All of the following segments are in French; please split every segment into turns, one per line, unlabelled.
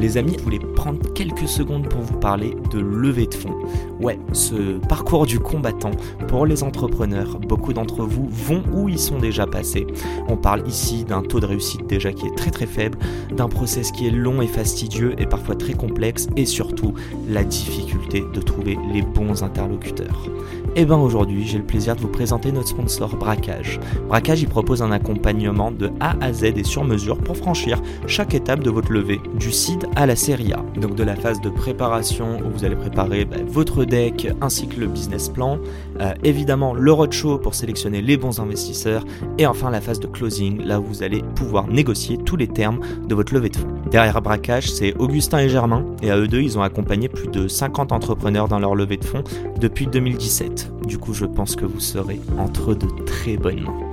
Les amis, je voulais prendre quelques secondes pour vous parler de levée de fonds. Ouais, ce parcours du combattant pour les entrepreneurs, beaucoup d'entre vous vont où ils sont déjà passés. On parle ici d'un taux de réussite déjà qui est très très faible, d'un process qui est long et fastidieux et parfois très complexe et surtout la difficulté de trouver les bons interlocuteurs. Et bien aujourd'hui, j'ai le plaisir de vous présenter notre sponsor Braquage. Braquage, il propose un accompagnement de A à Z et sur mesure pour franchir chaque étape de votre levée, du seed à la série A. Donc de la phase de préparation où vous allez préparer bah, votre deck ainsi que le business plan, euh, évidemment le roadshow pour sélectionner les bons investisseurs et enfin la phase de closing là où vous allez pouvoir négocier tous les termes de votre levée de fonds. Derrière Braquage, c'est Augustin et Germain et à eux deux, ils ont accompagné plus de 50 entrepreneurs dans leur levée de fonds depuis 2017. Du coup, je pense que vous serez entre de très bonnes mains.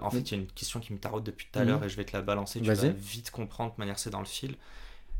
En fait, il y a une question qui me taraude depuis tout à l'heure et je vais te la balancer. Tu vas vite comprendre de manière c'est dans le fil.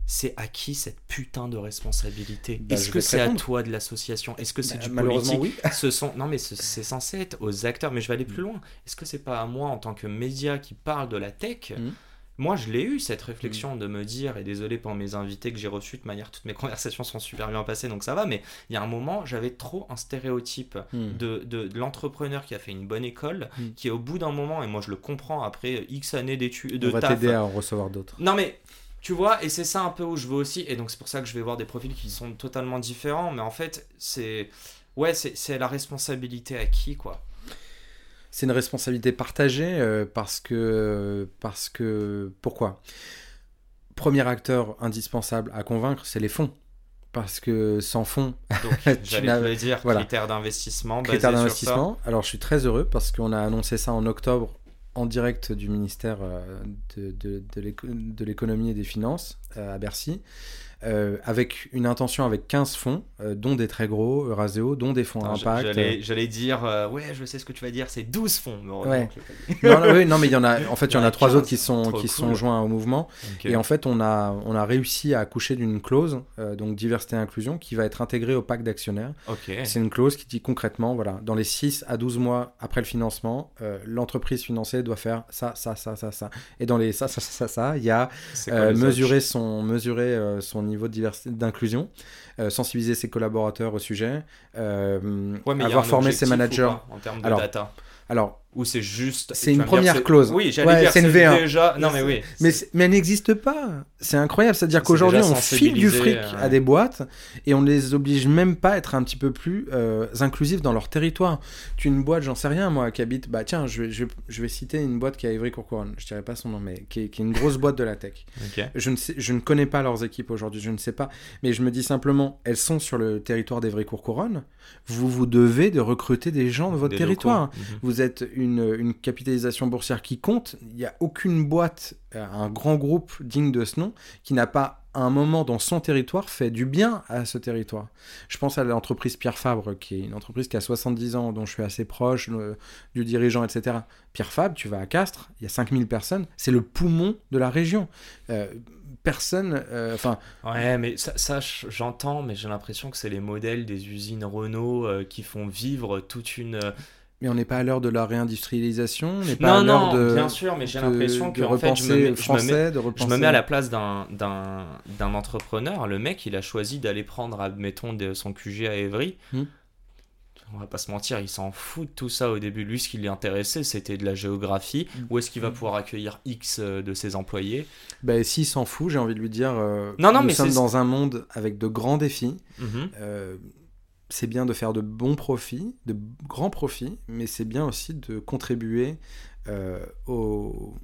C'est à qui cette putain de responsabilité
Bah,
Est-ce que c'est à toi de l'association Est-ce que c'est
Bah,
du
malheureusement,
politique
oui.
Ce sont non mais ce- c'est censé être aux acteurs. Mais je vais aller
Mm.
plus loin. Est-ce que c'est pas à moi en tant que média qui parle de la tech
Mm.
Moi, je l'ai eu cette réflexion de me dire, et désolé pour mes invités que j'ai reçus, de manière, toutes mes conversations sont super bien passées, donc ça va, mais il y a un moment, j'avais trop un stéréotype de, de, de l'entrepreneur qui a fait une bonne école,
Mm.
qui au bout d'un moment, et moi je le comprends après X années d'études, de
On va t'aider à en recevoir d'autres.
non mais tu vois, et c'est ça un peu où je veux aussi, et donc c'est pour ça que je vais voir des profils qui sont totalement différents, mais en fait c'est ouais c'est la responsabilité à qui quoi.
C'est une responsabilité partagée euh, parce que parce que pourquoi? Premier acteur indispensable à convaincre, c'est les fonds. Parce que sans fonds,
Donc j'allais le dire,
voilà.
critères d'investissement,
critères d'investissement. Alors je suis très heureux parce qu'on a annoncé ça en octobre en direct du ministère euh, de, de, de l'éco- de l'économie et des finances euh, à Bercy, euh, avec une intention avec 15 fonds, euh, dont des très gros, Euraseo, dont des fonds à impact.
J'allais dire, euh, ouais, je sais ce que tu vas dire, c'est 12 fonds.
Ouais. non, non, oui, non, mais il y en a. En fait, il y en a trois
15,
autres qui sont qui
cool.
sont joints au mouvement. Et en fait, on a on a réussi à accoucher d'une clause, donc diversité et inclusion, qui va être intégrée au pacte d'actionnaires. C'est une clause qui dit concrètement, voilà, dans les 6 à 12 mois après le financement, l'entreprise financée doit faire ça, ça, ça, ça, ça. Et dans les ça, ça, ça, ça, ça, il y a mesurer son mesurer son niveau de diversité d'inclusion, euh, sensibiliser ses collaborateurs au sujet, euh,
Ouais, mais
avoir formé ses managers.
pas en termes de
Alors,
data?
Alors,
Ou c'est juste.
C'est une
dire,
première clause.
Oui, j'allais
Ouais,
dire,
c'est une
c'est
V1.
déjà. Non, mais oui.
Mais, elle n'existe pas. C'est incroyable. C'est-à-dire
C'est
qu'aujourd'hui, on file du fric
ouais.
à des boîtes et on ne les oblige même pas à être un petit peu plus euh, inclusifs dans leur territoire. Tu une boîte, j'en sais rien, moi, qui habite. Bah tiens, je vais, je vais, je vais citer une boîte qui est à Ivry-Courcouronne. Je dirais pas son nom, mais qui est, qui est une grosse boîte de la tech.
Ok.
Je ne, sais, je ne connais pas leurs équipes aujourd'hui, je ne sais pas. Mais je me dis simplement, elles sont sur le territoire d'Evry-Courcouronne. Vous vous devez de recruter des gens de votre
Des
territoire.
locaux. Mhm.
Vous êtes une, une capitalisation boursière qui compte. Il n'y a aucune boîte, euh, un grand groupe digne de ce nom, qui n'a pas à un moment dans son territoire fait du bien à ce territoire. Je pense à l'entreprise Pierre Fabre, qui est une entreprise qui a 70 ans, dont je suis assez proche du dirigeant, etc. Pierre Fabre, tu vas à Castres, il y a 5000 personnes, c'est le poumon de la région. Euh, personne, euh, enfin,
Ouais, mais ça, j'entends, mais j'ai l'impression que c'est les modèles des usines Renault qui font vivre toute une.
Mais on n'est pas à l'heure de la réindustrialisation, on n'est pas
Non,
à l'heure
non,
de,
bien sûr, mais j'ai l'impression que en fait, je me mets, je me mets- je me mets à la place d'un, entrepreneur. Le mec, il a choisi d'aller prendre, admettons, de son QG à Évry.
Hmm.
On va pas se mentir, il s'en fout de tout ça au début. Lui, ce qui l'intéressait, c'était de la géographie.
Hmm.
Où est-ce qu'il va pouvoir accueillir X euh, de ses employés?
Ben, s'il s'en fout, j'ai envie de lui dire euh,
Non, non,
nous
mais
sommes dans un monde avec de grands défis.
Mhm.
Euh, c'est bien de faire de bons profits, de grands profits, mais c'est bien aussi de contribuer euh, au...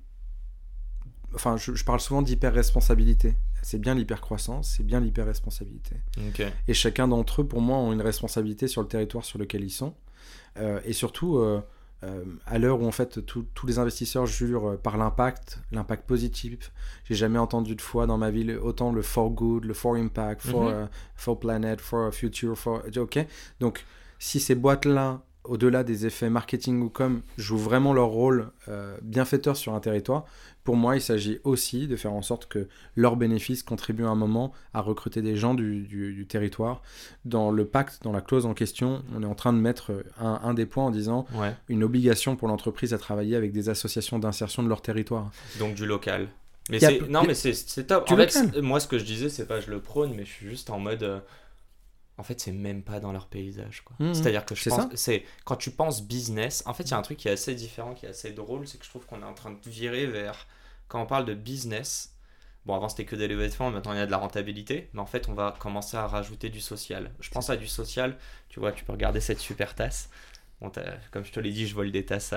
Enfin, je, je parle souvent d'hyper-responsabilité. C'est bien l'hyper-croissance, c'est bien l'hyper-responsabilité. Et chacun d'entre eux, pour moi, ont une responsabilité sur le territoire sur lequel ils sont. Euh, et surtout, euh, euh, à l'heure où en fait tous les investisseurs jurent euh, par l'impact, l'impact positif, j'ai jamais entendu de fois dans ma vie autant le for good, le for impact, for, mhm. for planet, for future, for. Ok. Donc si ces boîtes-là au-delà des effets marketing ou com, jouent vraiment leur rôle euh, bienfaiteur sur un territoire, pour moi, il s'agit aussi de faire en sorte que leurs bénéfices contribuent à un moment à recruter des gens du, territoire. Dans le pacte, dans la clause en question, on est en train de mettre un, des points en disant une obligation pour l'entreprise à travailler avec des associations d'insertion de leur territoire.
Donc du local. Mais non, mais c'est top. En fait, moi, ce que je disais, c'est pas je le prône, mais je suis juste en mode. Euh, en fait, c'est même pas dans leur paysage. Mmh, C'est-à-dire que je pense, c'est quand tu penses business, en fait, il y a un truc qui est assez différent, qui est assez drôle, c'est que je trouve qu'on est en train de virer vers, quand on parle de business, bon, avant c'était que des levées de fonds, maintenant il y a de la rentabilité, mais en fait, on va commencer à rajouter du social. Je pense à du social, tu vois, tu peux regarder cette super tasse. Bon, comme je te l'ai dit, je vole des tasses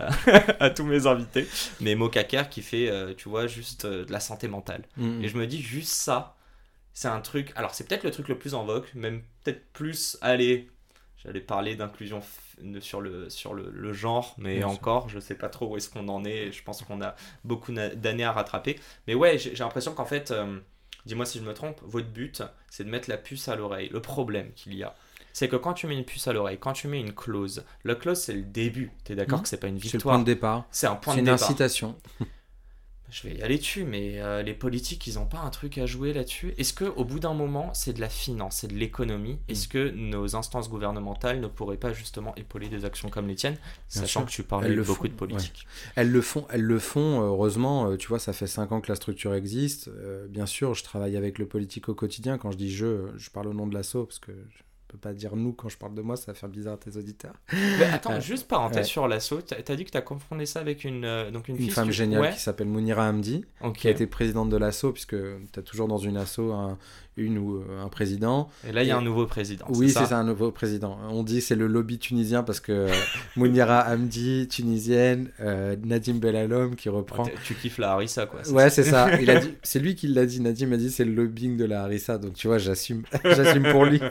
à, tous mes invités. Mais Mokaker qui fait, euh, tu vois, juste euh, de la santé mentale. Mmh. Et je me dis, juste ça, c'est un truc. Alors, c'est peut-être le truc le plus en vogue, même peut-être plus. Allez, j'allais parler d'inclusion sur le, sur le, genre, mais encore, je sais pas trop où est-ce qu'on en est. Je pense qu'on a beaucoup d'années à rattraper. Mais ouais, j'ai l'impression qu'en fait, euh, dis-moi si je me trompe, votre but, c'est de mettre la puce à l'oreille. Le problème qu'il y a, c'est que quand tu mets une puce à l'oreille, quand tu mets une clause, la clause c'est le début. Tu es d'accord mmh. que c'est pas une victoire
C'est le point de départ.
C'est un point de départ.
C'est une incitation.
je vais y aller dessus, mais euh, les politiques, ils n'ont pas un truc à jouer là-dessus? Est-ce que au bout d'un moment, c'est de la finance, c'est de l'économie? Est-ce mm. que nos instances gouvernementales ne pourraient pas justement épauler des actions comme les tiennes, sachant que tu parles beaucoup de politique
Elles le font, elles le font. Heureusement, euh, tu vois, ça fait cinq ans que la structure existe. Euh, bien sûr, je travaille avec le politique au quotidien. Quand je dis je, je parle au nom de l'assaut parce que pas dire nous quand je parle de moi, ça va faire bizarre à tes auditeurs.
Mais attends, euh, juste parenthèse sur l'assaut, tu as dit que tu as confondu ça avec une, euh, donc une,
une femme géniale qui s'appelle Mounira Hamdi, qui a été présidente de l'assaut, puisque tu as toujours dans une assaut un, une ou euh, un président.
Et là, il y a un nouveau président.
Oui, c'est ça, un nouveau président. On dit c'est le lobby tunisien parce que euh, Mounira Hamdi, tunisienne, euh, Nadim Belalom qui reprend.
tu kiffes la Harissa, quoi.
Ouais, c'est ça. C'est lui qui l'a dit. Nadim a dit c'est le lobbying de la Harissa. Donc tu vois, j'assume, pour lui.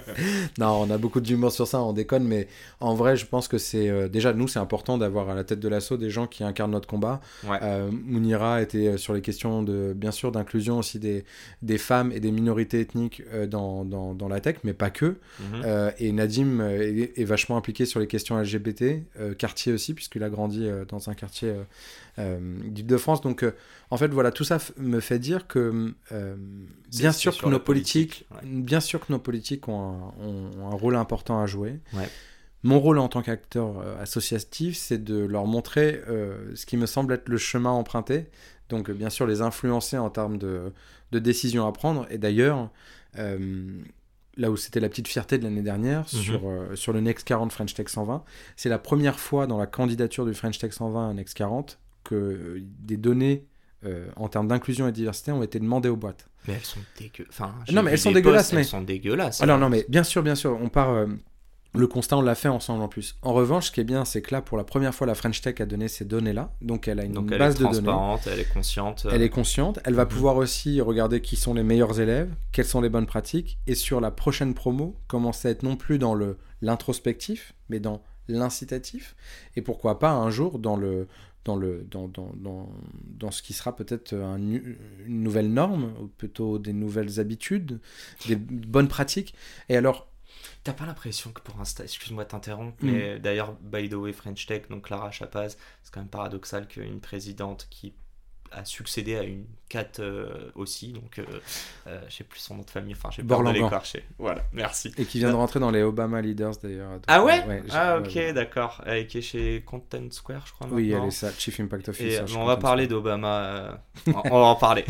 non, on a beaucoup d'humour sur ça, on déconne, mais en vrai, je pense que c'est déjà nous, c'est important d'avoir à la tête de l'assaut des gens qui incarnent notre combat. Mounira était sur les questions de, bien sûr, d'inclusion aussi des, des femmes et des minorités euh, dans, dans, dans, la tech, mais pas que. Mhm. Euh, et Nadim euh, est, vachement impliqué sur les questions LGBT, quartier aussi, puisqu'il a grandi dans un quartier d'Île-de-France. Donc, en fait, voilà, tout ça me fait dire que bien sûr que nos politiques, bien sûr que nos politiques ont un, ont, un rôle important à jouer. Mon rôle en tant qu'acteur associatif, c'est de leur montrer ce qui me semble être le chemin emprunté. Donc, bien sûr, les influencer en termes de, de décisions à prendre. Et d'ailleurs, euh, là où c'était la petite fierté de l'année dernière, mhm. sur, euh, sur le Next 40 French Tech 120, c'est la première fois dans la candidature du French Tech 120 à Next 40 que euh, des données en termes d'inclusion et de diversité ont été demandées aux boîtes.
Mais elles sont dégueulasses. Enfin,
non, mais elles sont dégueulasses. mais...
Elles sont dégueulasses.
Alors, non, mais bien sûr, bien sûr, on part le constat, on l'a fait ensemble en plus. En revanche, ce qui est bien, c'est que là, pour la première fois, la French Tech a donné ces données-là. Donc, elle a une base de données.
Elle est consciente.
Elle est consciente. Elle va mhm. pouvoir aussi regarder qui sont les meilleurs élèves, quelles sont les bonnes pratiques. Et sur la prochaine promo, commencer à être non plus dans le l'introspectif, mais dans l'incitatif. Et pourquoi pas un jour dans le dans, le, dans, dans, dans, dans ce qui sera peut-être une nouvelle norme, ou plutôt des nouvelles habitudes, des bonnes pratiques. Et alors,
T'as pas l'impression que pour un stage, excuse-moi de t'interrompre, mm. mais d'ailleurs, by the way, French Tech, donc Clara Chapaz, c'est quand même paradoxal qu'une présidente qui a succédé à une Cat euh, aussi, donc euh, euh, je sais plus son nom de famille, enfin j'ai peur de l'écorcher. Voilà, merci.
Et qui vient de rentrer dans les Obama Leaders d'ailleurs.
Ah ouais, Ah ok, d'accord. Elle qui est chez Content Square, je crois.
Oui, elle est ça, Chief Impact Officer.
on va parler d'Obama, on va en parler.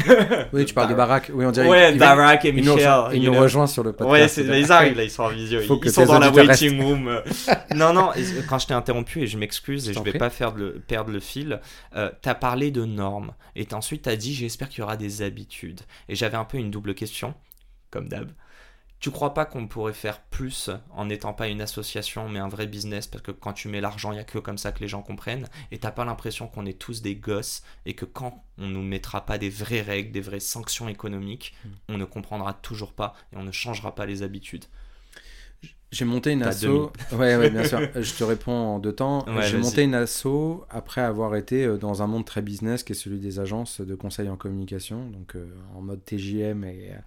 oui, tu parles de Barack, oui, on dirait.
Ouais, Barack et Michel.
Il nous, rejoint sur le podcast.
Ouais, ils arrivent là, ils sont en visio, ils, sont dans la waiting room. non, non, quand je t'ai interrompu, et je m'excuse, et je vais pas faire perdre le fil, t'as parlé de normes, et ensuite t'as dit j'espère qu'il y aura des habitudes. Et j'avais un peu une double question, comme d'hab. Tu crois pas qu'on pourrait faire plus en n'étant pas une association mais un vrai business? Parce que quand tu mets l'argent, il n'y a que comme ça que les gens comprennent et t'as pas l'impression qu'on est tous des gosses et que quand on nous mettra pas des vraies règles, des vraies sanctions économiques, hmm. on ne comprendra toujours pas et on ne changera pas les habitudes.
J'ai monté une asso. Ouais, ouais, bien sûr. Je te réponds en deux temps.
Ouais,
J'ai monté une asso après avoir été euh, dans un monde très business qui est celui des agences de conseil en communication, donc euh, en mode TJM et, euh,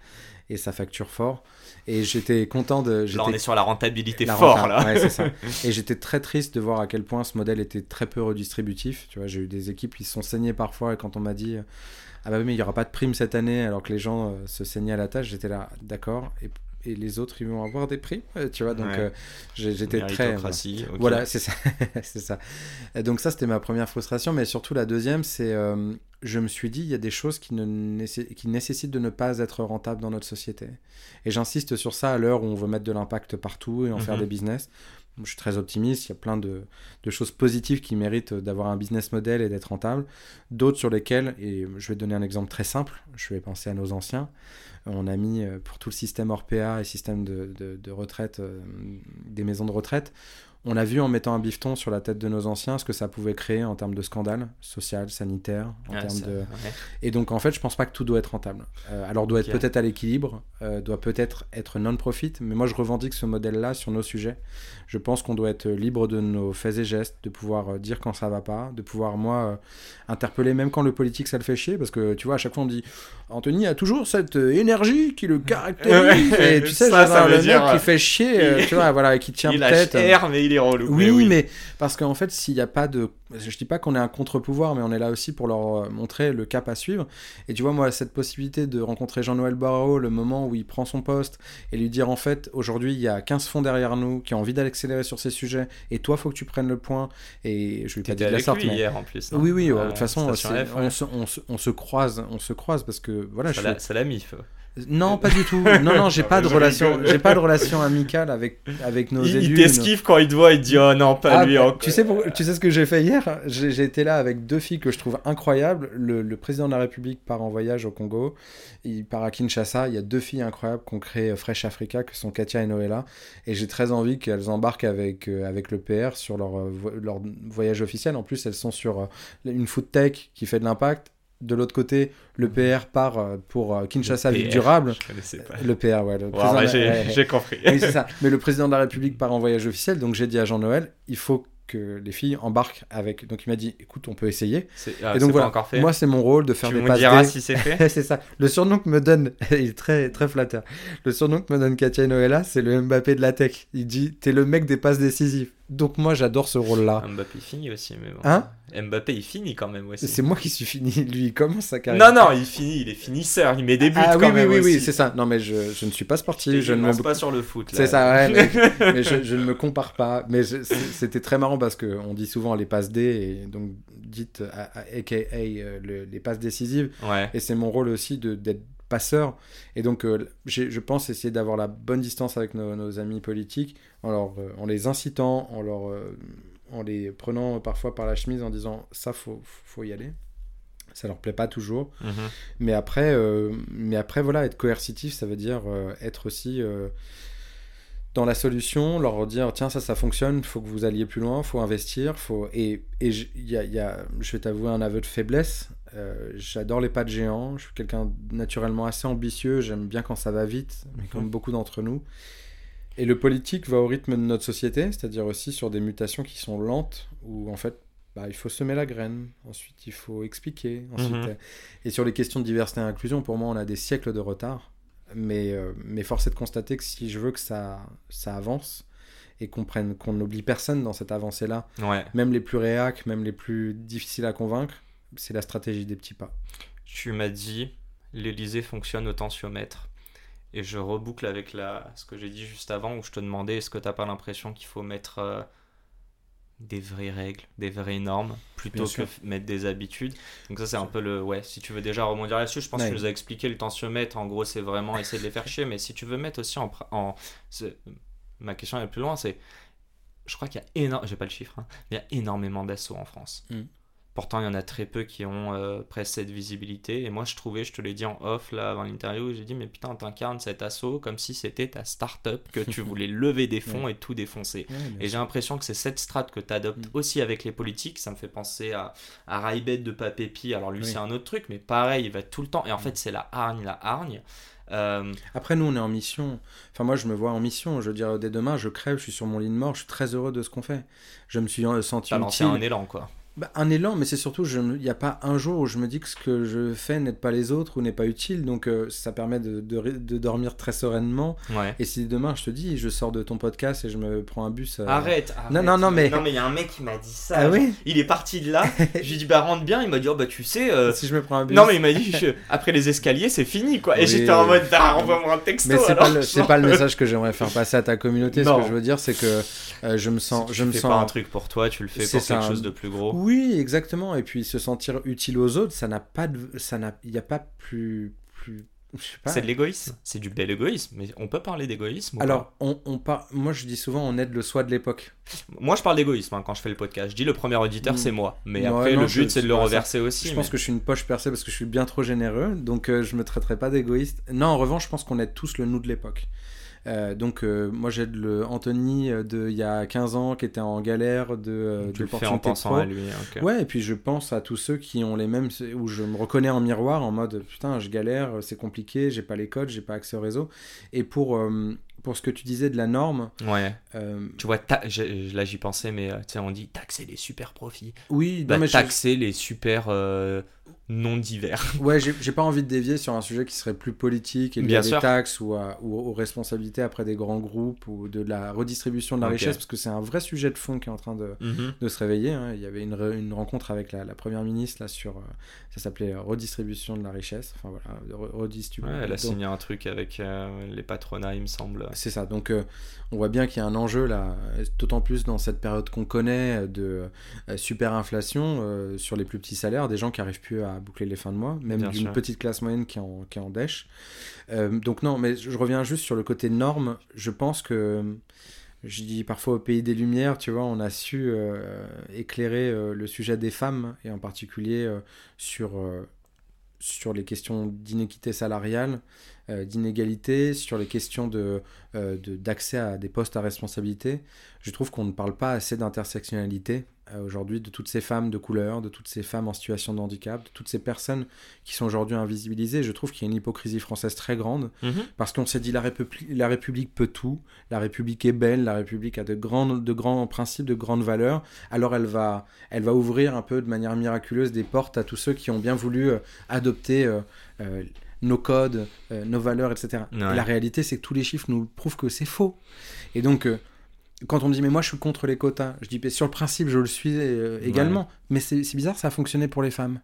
et ça facture fort. Et j'étais content de.
Là, on est sur la rentabilité
la
fort,
renta-
là.
Ouais, c'est ça. Et j'étais très triste de voir à quel point ce modèle était très peu redistributif. Tu vois, j'ai eu des équipes qui se sont saignées parfois et quand on m'a dit ah bah oui mais il y aura pas de prime cette année alors que les gens se saignaient à la tâche, j'étais là d'accord et, et les autres ils vont avoir des primes, euh, tu vois donc
Ouais.
euh, j'étais très
Méritocratie, ok.
voilà, c'est ça. c'est ça. Donc ça, c'était ma première frustration. Mais surtout, la deuxième, c'est... euh, je me suis dit, il y a des choses qui, ne qui nécessitent de ne pas être rentables dans notre société. Et j'insiste sur ça à l'heure où on veut mettre de l'impact partout et en faire
Mhm.
des business. Je suis très optimiste, il y a plein de, choses positives qui méritent d'avoir un business model et d'être rentable. D'autres sur lesquelles, et je vais donner un exemple très simple, je vais penser à nos anciens. On a mis euh, pour tout le système Orpea et système de retraite, euh, des maisons de retraite, on a vu en mettant un bifton sur la tête de nos anciens ce que ça pouvait créer en termes de scandale social, sanitaire, en
Ouais,
termes
ça-
de...
ouais.
Et donc en fait, je pense pas que tout doit être rentable. Euh, alors doit être peut-être à l'équilibre, euh, doit peut-être être non-profit, mais moi je revendique ce modèle-là sur nos sujets. Je pense qu'on doit être libre de nos faits et gestes, de pouvoir euh, dire quand ça va pas, de pouvoir moi interpeller même quand le politique ça le fait chier, parce que tu vois à chaque fois on dit Anthony a toujours cette énergie qui le caractérise, et tu sais
ça, ça veut
le
dire,
qui fait chier,
il-
tu vois voilà, et qui tient
il
tête.
mais il est relou.
Oui,
Mais
mais, parce qu'en fait, s'il n'y a pas de. Je dis pas qu'on est un contre-pouvoir, mais on est là aussi pour leur euh, montrer le cap à suivre. Et tu vois, moi, cette possibilité de rencontrer Jean-Noël Barrot, le moment où il prend son poste, et lui dire en fait, aujourd'hui, il y a 15 fonds derrière nous qui ont envie d'accélérer sur ces sujets, et toi, faut que tu prennes le point. Et je lui ai pas dit de la sorte,
lui
mais.
hier en plus. non
Oui, oui,
Ouais,
de toute façon, on, se, on se- on se croise, on se croise parce que voilà,
Ça l'a- ça l'a mis.
Non, pas du tout. Non, non, j'ai pas de relation, j'ai pas de relation amicale avec avec nos
Il, il
élus.
t'esquive quand il te voit, il te dit Oh non, pas
Ah,
lui
bah,
encore.
tu, sais pour- tu sais ce que j'ai fait hier? J'ai été là avec deux filles que je trouve incroyables. Le, le président de la République part en voyage au Congo. Il part à Kinshasa. Il y a deux filles incroyables qu'on crée euh, Fresh Africa, que sont Katia et Noëlla. Et j'ai très envie qu'elles embarquent avec, euh, avec le PR sur leur, euh, leur voyage officiel. En plus, elles sont sur euh, une food tech qui fait de l'impact. De l'autre côté, le PR part euh, pour euh, Kinshasa Ville Durable.
Je connaissais pas.
Le PR, ouais. Le président
j'ai compris.
Oui, c'est ça. Mais le président de la République part en voyage officiel, donc j'ai dit à Jean-Noël, il faut que les filles embarquent avec. Donc il m'a dit, écoute, on peut essayer.
C'est ah,
et
c'est
donc voilà,
encore fait.
moi c'est mon rôle de faire
tu
des
me
passes
diras
D.
si c'est fait.
c'est ça. Le surnom que me donne, il est très, très flatteur. Le surnom que me donne Katia et Noëlla, c'est le Mbappé de la tech. Il dit, t'es le mec des passes décisives. Donc moi j'adore ce rôle-là.
Mbappé il finit aussi, mais bon.
Hein?
Mbappé il finit quand même aussi.
C'est moi qui suis fini. Lui, il commence sa carrière.
Non, non, il finit, il est finisseur, il met des buts
Ah
quand
oui, oui,
même
oui, c'est ça. Non, mais je, je ne suis pas sportif.
Je
Je ne me
pas sur le foot.
C'est ça, ouais, mais, mais je, je ne me compare pas. Mais c'était très marrant parce qu'on dit souvent les passes D, et donc dites aka euh, le- les passes décisives.
Ouais.
Et c'est mon rôle aussi de- d'être passeur. Et donc, euh, je pense essayer d'avoir la bonne distance avec nos, nos amis politiques en, leur, euh, en les incitant, en, leur, euh, en les prenant parfois par la chemise en disant ça, faut, faut y aller. Ça leur plaît pas toujours.
Mhm.
Mais après, euh, mais après voilà, être coercitif, ça veut dire euh, être aussi euh, dans la solution, leur dire tiens ça ça fonctionne, faut que vous alliez plus loin, faut investir, faut et et je- il y a, il y a- je vais t'avouer un aveu de faiblesse. Euh, J'adore les pas de géant. Je suis quelqu'un naturellement assez ambitieux. J'aime bien quand ça va vite, comme beaucoup d'entre nous. Et le politique va au rythme de notre société, c'est-à-dire aussi sur des mutations qui sont lentes, où en fait, bah, il faut semer la graine, ensuite il faut expliquer, ensuite,
Mhm.
euh, et sur les questions de diversité et inclusion, pour moi, on a des siècles de retard. Mais, euh, mais force est de constater que si je veux que ça, ça avance et qu'on prenne, qu'on n'oublie personne dans cette avancée-là,
Ouais.
même les plus réacs, même les plus difficiles à convaincre, c'est la stratégie des petits pas.
Tu m'as dit, l'Elysée fonctionne au tensiomètre. Et je reboucle avec la... ce que j'ai dit juste avant, où je te demandais est-ce que t'as pas l'impression qu'il faut mettre euh, des vraies règles, des vraies normes, plutôt
Bien
que
sûr.
mettre des habitudes? Donc ça c'est un peu le... Ouais, si tu veux déjà rebondir là-dessus, je pense
Ouais.
que tu nous as expliqué le tensiomètre, en gros c'est vraiment essayer de les faire chier, mais si tu veux mettre aussi en... Ma question est plus loin, c'est... Je crois qu'il y a énormément... J'ai pas le chiffre, hein, mais il y a énormément d'assauts en France.
Mm.
Pourtant, il y en a très peu qui ont euh, presque cette visibilité. Et moi, je trouvais, je te l'ai dit en off là avant l'interview, j'ai dit, mais putain, t'incarnes cet assaut comme si c'était ta start-up, que tu voulais lever des fonds et tout défoncer. Et j'ai l'impression que c'est cette strate que tu adoptes
Mm.
aussi avec les politiques. Ça me fait penser à, à Raibet de Papépi. Alors lui,
Oui.
c'est un autre truc, mais pareil, il va tout le temps. Et en
Mm.
fait, c'est la hargne, la hargne. Euh,
Après, nous, on est en mission. Enfin, moi, je me vois en mission. Je veux dire, dès demain, je crève, je suis sur mon lit de mort, je suis très heureux de ce qu'on fait. Je me suis euh, senti utile.
un élan, quoi.
Bah, un élan, mais c'est surtout, il n'y a pas un jour où je me dis que ce que je fais n'aide pas les autres ou n'est pas utile. Donc, euh, ça permet de, de, ré- de dormir très sereinement.
Ouais.
Et si demain, je te dis, je sors de ton podcast et je me prends un bus. euh,
Arrête, arrête.
Non, non, non, mais-
Non, mais il y a un mec qui m'a dit ça.
Ah oui
Il est parti de là. je lui ai dit, bah rentre bien. Il m'a dit, oh bah tu sais. euh,
Si je me prends un bus.
Non, mais il m'a dit, je- après les escaliers, c'est fini, quoi. Et
Oui,
j'étais en mode, ah, envoie-moi un texto.
Mais c'est pas, le, pas le message que j'aimerais faire passer à ta communauté. Ce
Non.
que je veux dire, c'est que je me sens,
Si
je me
fais
sens.
pas un truc pour toi, tu le fais
C'est
pour quelque
ça.
chose de plus gros.
Oui, exactement. Et puis se sentir utile aux autres, ça n'a pas de, ça n'a, il n'y a pas plus, plus.
C'est de l'égoïsme. C'est du bel égoïsme. Mais on peut parler d'égoïsme
Alors, on, on par... moi je dis souvent, on aide le soi de l'époque.
Moi, je parle d'égoïsme hein, quand je fais le podcast. Je dis le premier auditeur,
Mm.
c'est moi. Mais après,
non,
le
je-
but, c'est de le
ça.
reverser aussi.
Je pense que je suis une poche percée parce que je suis bien trop généreux, donc euh, je me traiterai pas d'égoïste. Non, en revanche, je pense qu'on aide tous le nous de l'époque. Euh, donc, euh, moi j'aide le Anthony euh, de il y a 15 ans qui était en galère de,
tu le fais en pensant à lui.
Ouais, et puis je pense à tous ceux qui ont les mêmes, où je me reconnais en miroir en mode putain, je galère, c'est compliqué, j'ai pas les codes, j'ai pas accès au réseau. Et pour, pour ce que tu disais de la norme,
Ouais.
euh,
Tu vois, ta- là j'y pensais, mais euh, tu sais, on dit taxer les super profits.
oui,
Bah,
non, mais je-
taxer les super euh, non divers.
ouais, j'ai pas envie de dévier sur un sujet qui serait plus politique et lié
Bien
à des
sûr.
taxes ou, à- ou aux responsabilités après des grands groupes ou de la redistribution de la richesse, parce que c'est un vrai sujet de fond qui est en train de,
Mhm.
de se réveiller. hein. Il y avait une, re- une rencontre avec la, la première ministre là sur, ça s'appelait redistribution de la richesse. Enfin voilà, de re- redistribu-
Ouais, elle a signé un truc avec euh, les patronats, il me semble.
C'est ça. Donc, euh, on voit bien qu'il y a un enjeu là, d'autant plus dans cette période qu'on connaît de euh, super inflation euh, sur les plus petits salaires, des gens qui arrivent plus à boucler les fins de mois, même d'une petite classe moyenne qui est en, qui est en dèche. Euh, donc, non, mais je reviens juste sur le côté norme. Je pense que. Je dis parfois au pays des Lumières, tu vois, on a su éclairer le sujet des femmes, et en particulier sur, sur les questions d'inéquité salariale, euh, d'inégalité, sur les questions euh, d'accès à des postes à responsabilité. Je trouve qu'on ne parle pas assez d'intersectionnalité euh, aujourd'hui, de toutes ces femmes de couleur, de toutes ces femmes en situation de handicap, de toutes ces personnes qui sont aujourd'hui invisibilisées. Je trouve qu'il y a une hypocrisie française très grande
Mhm.
parce qu'on s'est dit la République, la République peut tout, la République est belle, la République a de grands, de grands principes, de grandes valeurs. Alors elle va, elle va ouvrir un peu de manière miraculeuse des portes à tous ceux qui ont bien voulu euh, adopter euh, nos codes, nos valeurs, etc.
Ouais.
Et la réalité, c'est que tous les chiffres nous prouvent que c'est faux. Et donc, quand on dit mais moi je suis contre les quotas, je dis mais sur le principe je le suis euh, également. Mais c'est bizarre, ça a fonctionné pour les femmes.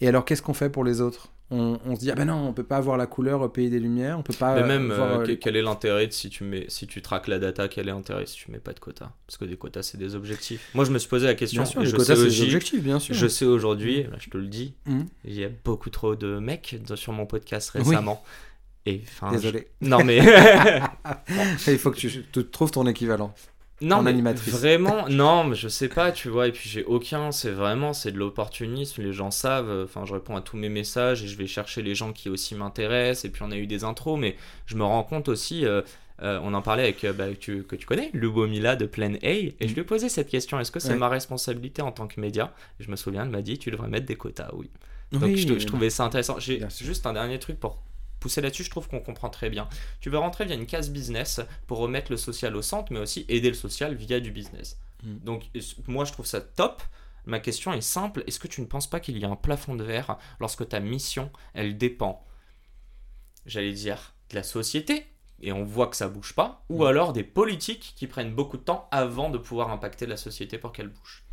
Et alors qu'est-ce qu'on fait pour les autres? On, on se dit ah ben non, on peut pas avoir la couleur au pays des lumières, on peut pas.
Mais même,
voir,
euh,
euh, les-
quel est l'intérêt si tu mets, si tu traques la data, quel est l'intérêt si tu mets pas de quotas? Parce que des quotas, c'est des objectifs. Moi, je me suis posé la question.
Bien sûr,
et
les
je
quotas
sais
c'est des objectifs, bien sûr.
Je sais aujourd'hui, là, je te le dis,
Mhm.
il y a beaucoup trop de mecs sur mon podcast
Oui.
Et
Désolé.
je- Non mais
Il faut que tu, tu trouves ton équivalent.
non
En
mais
animatrice.
vraiment non mais je sais pas tu vois et puis j'ai aucun c'est vraiment c'est de l'opportunisme les gens savent enfin je réponds à tous mes messages et je vais chercher les gens qui aussi m'intéressent et puis on a eu des intros mais je me rends compte aussi euh, euh, on en parlait avec euh, bah, tu- que tu connais Lubomila de Plan A et je lui ai posé cette question est-ce que c'est
Ouais.
ma responsabilité en tant que média? Et je me souviens elle m'a dit tu devrais mettre des quotas oui donc
Oui,
je, trouvais ça intéressant. J'ai juste un dernier truc pour pousser là-dessus, je trouve qu'on comprend très bien. Tu veux rentrer via une case business pour remettre le social au centre, mais aussi aider le social via du business.
Mm.
Donc moi je trouve ça top. Ma question est simple, est-ce que tu ne penses pas qu'il y a un plafond de verre lorsque ta mission, elle dépend, j'allais dire, de la société, et on voit que ça bouge pas, ou
Mm.
alors des politiques qui prennent beaucoup de temps avant de pouvoir impacter la société pour qu'elle bouge?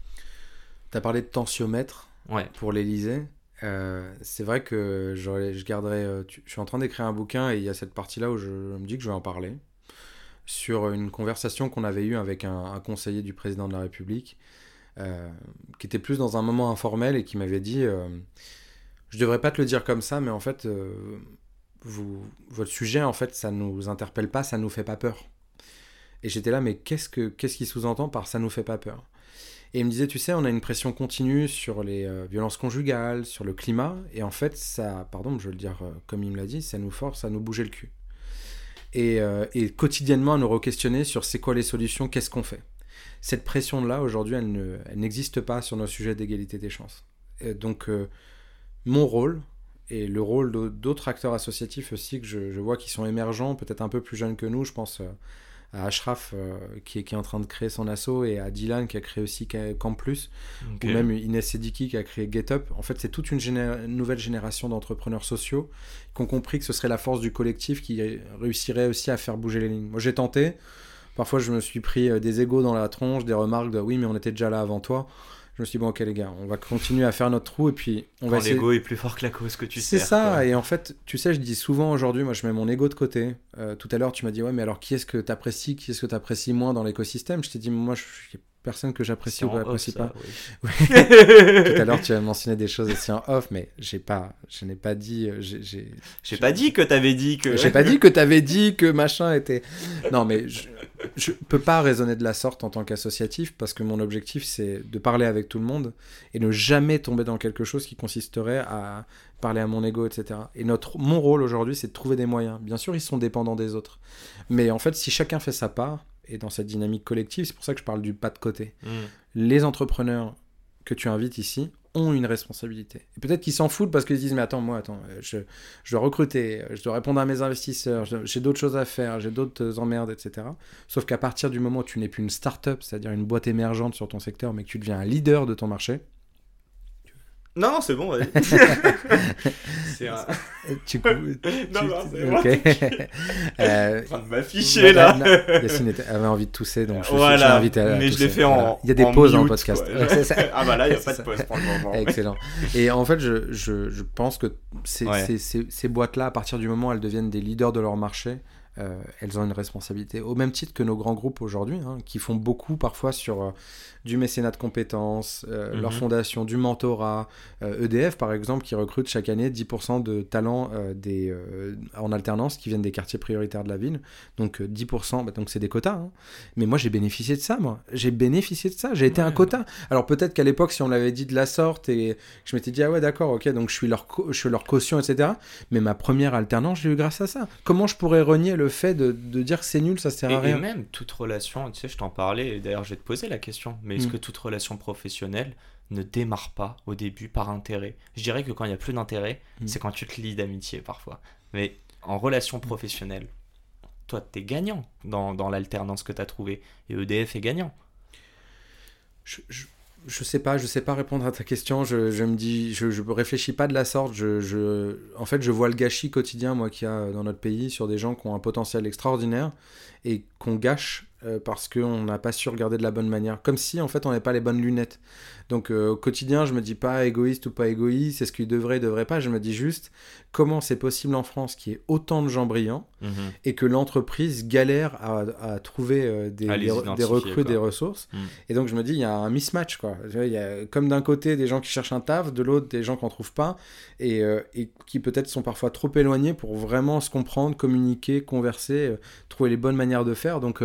Tu as parlé de tensiomètre
Ouais.
pour l'Elysée. Euh, c'est vrai que je garderai. euh, je suis en train d'écrire un bouquin et il y a cette partie-là où je me dis que je vais en parler. Sur une conversation qu'on avait eue avec un, conseiller du président de la République, euh, qui était plus dans un moment informel et qui m'avait dit euh, Je devrais pas te le dire comme ça, mais en fait, votre sujet, en fait, ça nous interpelle pas, ça nous fait pas peur. Et j'étais là, mais qu'est-ce que sous-entend par ça nous fait pas peur? Et il me disait, tu sais, on a une pression continue sur les euh, violences conjugales, sur le climat, et en fait, ça, pardon, je vais le dire euh, comme il me l'a dit, ça nous force à nous bouger le cul. Et, euh, et quotidiennement à nous re-questionner sur c'est quoi les solutions, qu'est-ce qu'on fait. Cette pression-là, aujourd'hui, elle ne- elle n'existe pas sur nos sujets d'égalité des chances. Donc, mon rôle, et le rôle d'autres acteurs associatifs aussi que je, vois qui sont émergents, peut-être un peu plus jeunes que nous. Je pense à Ashraf euh, qui, est, qui, est, en train de créer son asso et à Dylan qui a créé aussi Camp Plus ou même Inès Sediki qui a créé GetUp. En fait, c'est toute une, nouvelle génération d'entrepreneurs sociaux qui ont compris que ce serait la force du collectif qui réussirait aussi à faire bouger les lignes. Moi, j'ai tenté. Parfois, je me suis pris euh, des égaux dans la tronche, des remarques de oui, mais on était déjà là avant toi je me suis dit, bon, ok, les gars, on va continuer à faire notre trou et puis on
Quand
va
essayer. l'ego est plus fort que la cause que tu
sais. C'est ça, et en fait, tu sais, je dis souvent aujourd'hui, moi je mets mon ego de côté. Euh, tout à l'heure, tu m'as dit, ouais, mais alors qui est-ce que tu apprécies, qui est-ce que tu apprécies moins dans l'écosystème? Je t'ai dit, moi, je suis personne que j'apprécie ou que j'apprécie pas. Tout à l'heure, tu as mentionné des choses aussi en off, mais j'ai pas, je n'ai pas dit. Euh,
j'ai pas dit que tu avais dit que.
J'ai pas dit que tu avais dit que machin était. Non, mais je, je peux pas raisonner de la sorte en tant qu'associatif parce que mon objectif c'est de parler avec tout le monde et ne jamais tomber dans quelque chose qui consisterait à parler à mon ego, etc. Et notre, mon rôle aujourd'hui c'est de trouver des moyens. Bien sûr, ils sont dépendants des autres, mais en fait, si chacun fait sa part, et dans cette dynamique collective, c'est pour ça que je parle du pas de côté. Mm. Les entrepreneurs que tu invites ici ont une responsabilité. Et peut-être qu'ils s'en foutent parce qu'ils disent mais attends moi attends euh, je, je, dois recruter, euh, je dois répondre à mes investisseurs, j'ai d'autres choses à faire, j'ai d'autres emmerdes etc. Sauf qu'à partir du moment où tu n'es plus une start-up, c'est-à-dire une boîte émergente sur ton secteur, mais que tu deviens un leader de ton marché,
non, non, c'est bon, vas-y.
c'est un... Tu... non, non, c'est bon.
euh... m'afficher, là.
Yacine avait envie de tousser, donc je
voilà, suis invité à Mais je l'ai fait en
Il y a des pauses dans le podcast.
ah bah là, il n'y a pas de pause pour le moment.
Excellent. Et en fait, je, je, je pense que ces, ces, ces, ces boîtes-là, à partir du moment où elles deviennent des leaders de leur marché, euh, elles ont une responsabilité. Au même titre que nos grands groupes aujourd'hui, hein, qui font beaucoup parfois sur euh, du mécénat de compétences, euh, leur mhm. fondation, du mentorat. EDF, e par exemple, qui recrute chaque année 10% de talents des, en alternance qui viennent des quartiers prioritaires de la ville. Donc 10%, bah, donc c'est des quotas. Hein. Mais moi, j'ai bénéficié de ça, moi. J'ai bénéficié de ça. J'ai été un quota. Alors peut-être qu'à l'époque, si on l'avait dit de la sorte et je m'étais dit, ah ouais, d'accord, ok, donc je suis, leur je suis leur caution, etc. Mais ma première alternance, j'ai eu grâce à ça. Comment je pourrais renier le fait de, dire que c'est nul, ça sert
à
rien.
Et même toute relation, tu sais, je t'en parlais, et d'ailleurs je vais te poser la question, mais est-ce mm. que toute relation professionnelle ne démarre pas au début par intérêt? Je dirais que quand il n'y a plus d'intérêt, mm. c'est quand tu te lis d'amitié parfois. Mais en relation professionnelle, toi, tu es gagnant dans, dans l'alternance que tu as trouvée, et EDF est gagnant.
je, je sais pas, je sais pas répondre à ta question. Je, je me dis, je, je réfléchis pas de la sorte. Je, je, en fait, je vois le gâchis quotidien, moi, qu'il y a dans notre pays sur des gens qui ont un potentiel extraordinaire et qu'on gâche euh, parce qu'on n'a pas su regarder de la bonne manière. Comme si, en fait, on n'avait pas les bonnes lunettes. Donc, euh, au quotidien, je me dis pas égoïste ou pas égoïste, c'est ce qu'il devrait, devrait pas. Je me dis juste comment c'est possible en France qu'il y ait autant de gens brillants mhm. et que l'entreprise galère à, trouver euh, des, des, recrues, des ressources. Mhm. Et donc, je me dis, il y a un mismatch, quoi. Il y a, comme d'un côté, des gens qui cherchent un taf, de l'autre, des gens qui n'en trouvent pas et, et qui peut-être sont parfois trop éloignés pour vraiment se comprendre, communiquer, converser, trouver les bonnes manières de faire. Donc,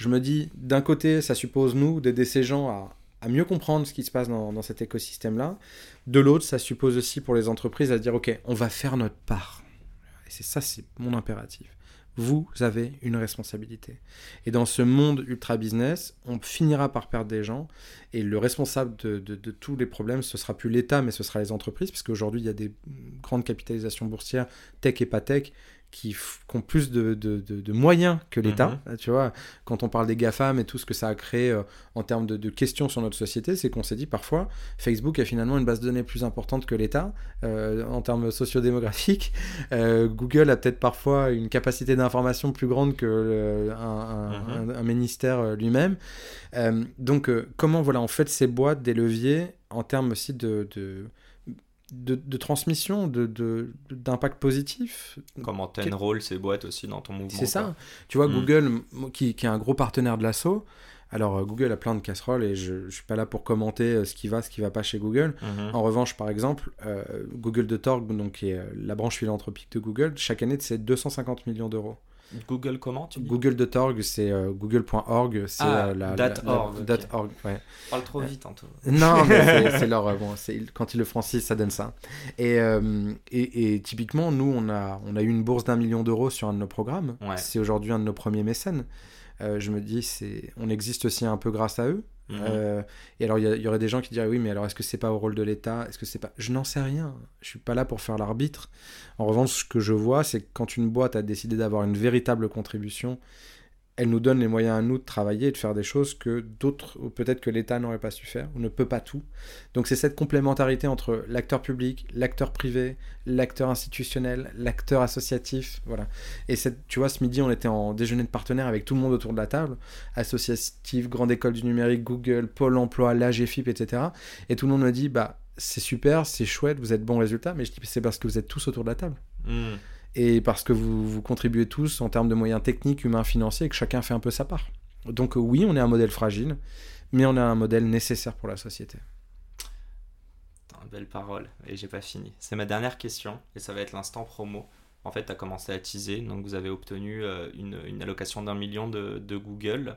je me dis, d'un côté, ça suppose, nous, d'aider ces gens à, mieux comprendre ce qui se passe dans, cet écosystème-là. De l'autre, ça suppose aussi pour les entreprises à dire, OK, on va faire notre part. Et c'est ça, c'est mon impératif. Vous avez une responsabilité. Et dans ce monde ultra business, on finira par perdre des gens. Et le responsable de, tous les problèmes, ce sera plus l'État, mais ce sera les entreprises, puisque aujourd'hui, il y a des grandes capitalisations boursières, tech et pas tech, qui, ont plus de, de, de, moyens que l'État. Mhm. Tu vois, quand on parle des GAFAM et tout ce que ça a créé euh, en termes de, questions sur notre société, c'est qu'on s'est dit parfois, Facebook a finalement une base de données plus importante que l'État euh, en termes sociodémographiques. Euh, Google a peut-être parfois une capacité d'information plus grande que un, mhm. un, ministère lui-même. donc, comment voilà, on fait de ces boîtes des leviers en termes aussi de de, transmission, de, d'impact positif.
Comment ten rôle ces boîtes aussi dans ton mouvement
C'est ça. Tu vois, hmm. Google, qui, qui, est un gros partenaire de l'assaut, alors euh, Google a plein de casseroles et je ne suis pas là pour commenter euh, ce qui va, ce qui va pas chez Google. Mhm. En revanche, par exemple, euh, Google de Torg, donc, qui est la branche philanthropique de Google, chaque année, c'est 250 millions d'euros.
Google comment tu
Google de Torg, c'est google.org. C'est
ah, la,
.org,
org, ouais. Parle trop vite, Anto.
non, mais c'est leur. Bon, quand ils le francisent, ça donne ça. Et, et, et, typiquement, nous, on a, on a eu une bourse d'un million d'euros sur un de nos programmes. C'est aujourd'hui un de nos premiers mécènes. je me dis, c'est, on existe aussi un peu grâce à eux. Mhm. Euh, et alors, il y, aurait des gens qui diraient oui, mais alors est-ce que c'est pas au rôle de l'État? Est-ce que c'est pas Je n'en sais rien. Je suis pas là pour faire l'arbitre. En revanche, ce que je vois, c'est que quand une boîte a décidé d'avoir une véritable contribution elle nous donne les moyens à nous de travailler et de faire des choses que d'autres, peut-être que l'État n'aurait pas su faire, ou ne peut pas tout. Donc c'est cette complémentarité entre l'acteur public, l'acteur privé, l'acteur institutionnel, l'acteur associatif, voilà. Et cette, tu vois, ce midi, on était en déjeuner de partenaires avec tout le monde autour de la table, associatif, grande école du numérique, Google, Pôle emploi, l'AGFIP, etc. Et tout le monde me dit, bah, c'est super, c'est chouette, vous êtes bons résultats, mais je dis, c'est parce que vous êtes tous autour de la table. Mmh et parce que vous, vous contribuez tous en termes de moyens techniques, humains, financiers, et que chacun fait un peu sa part. Donc oui, on est un modèle fragile, mais on est un modèle nécessaire pour la société.
Belle parole, et j'ai pas fini. C'est ma dernière question, et ça va être l'instant promo. En fait, tu as commencé à teaser, donc vous avez obtenu euh, une, allocation d'un million de Google.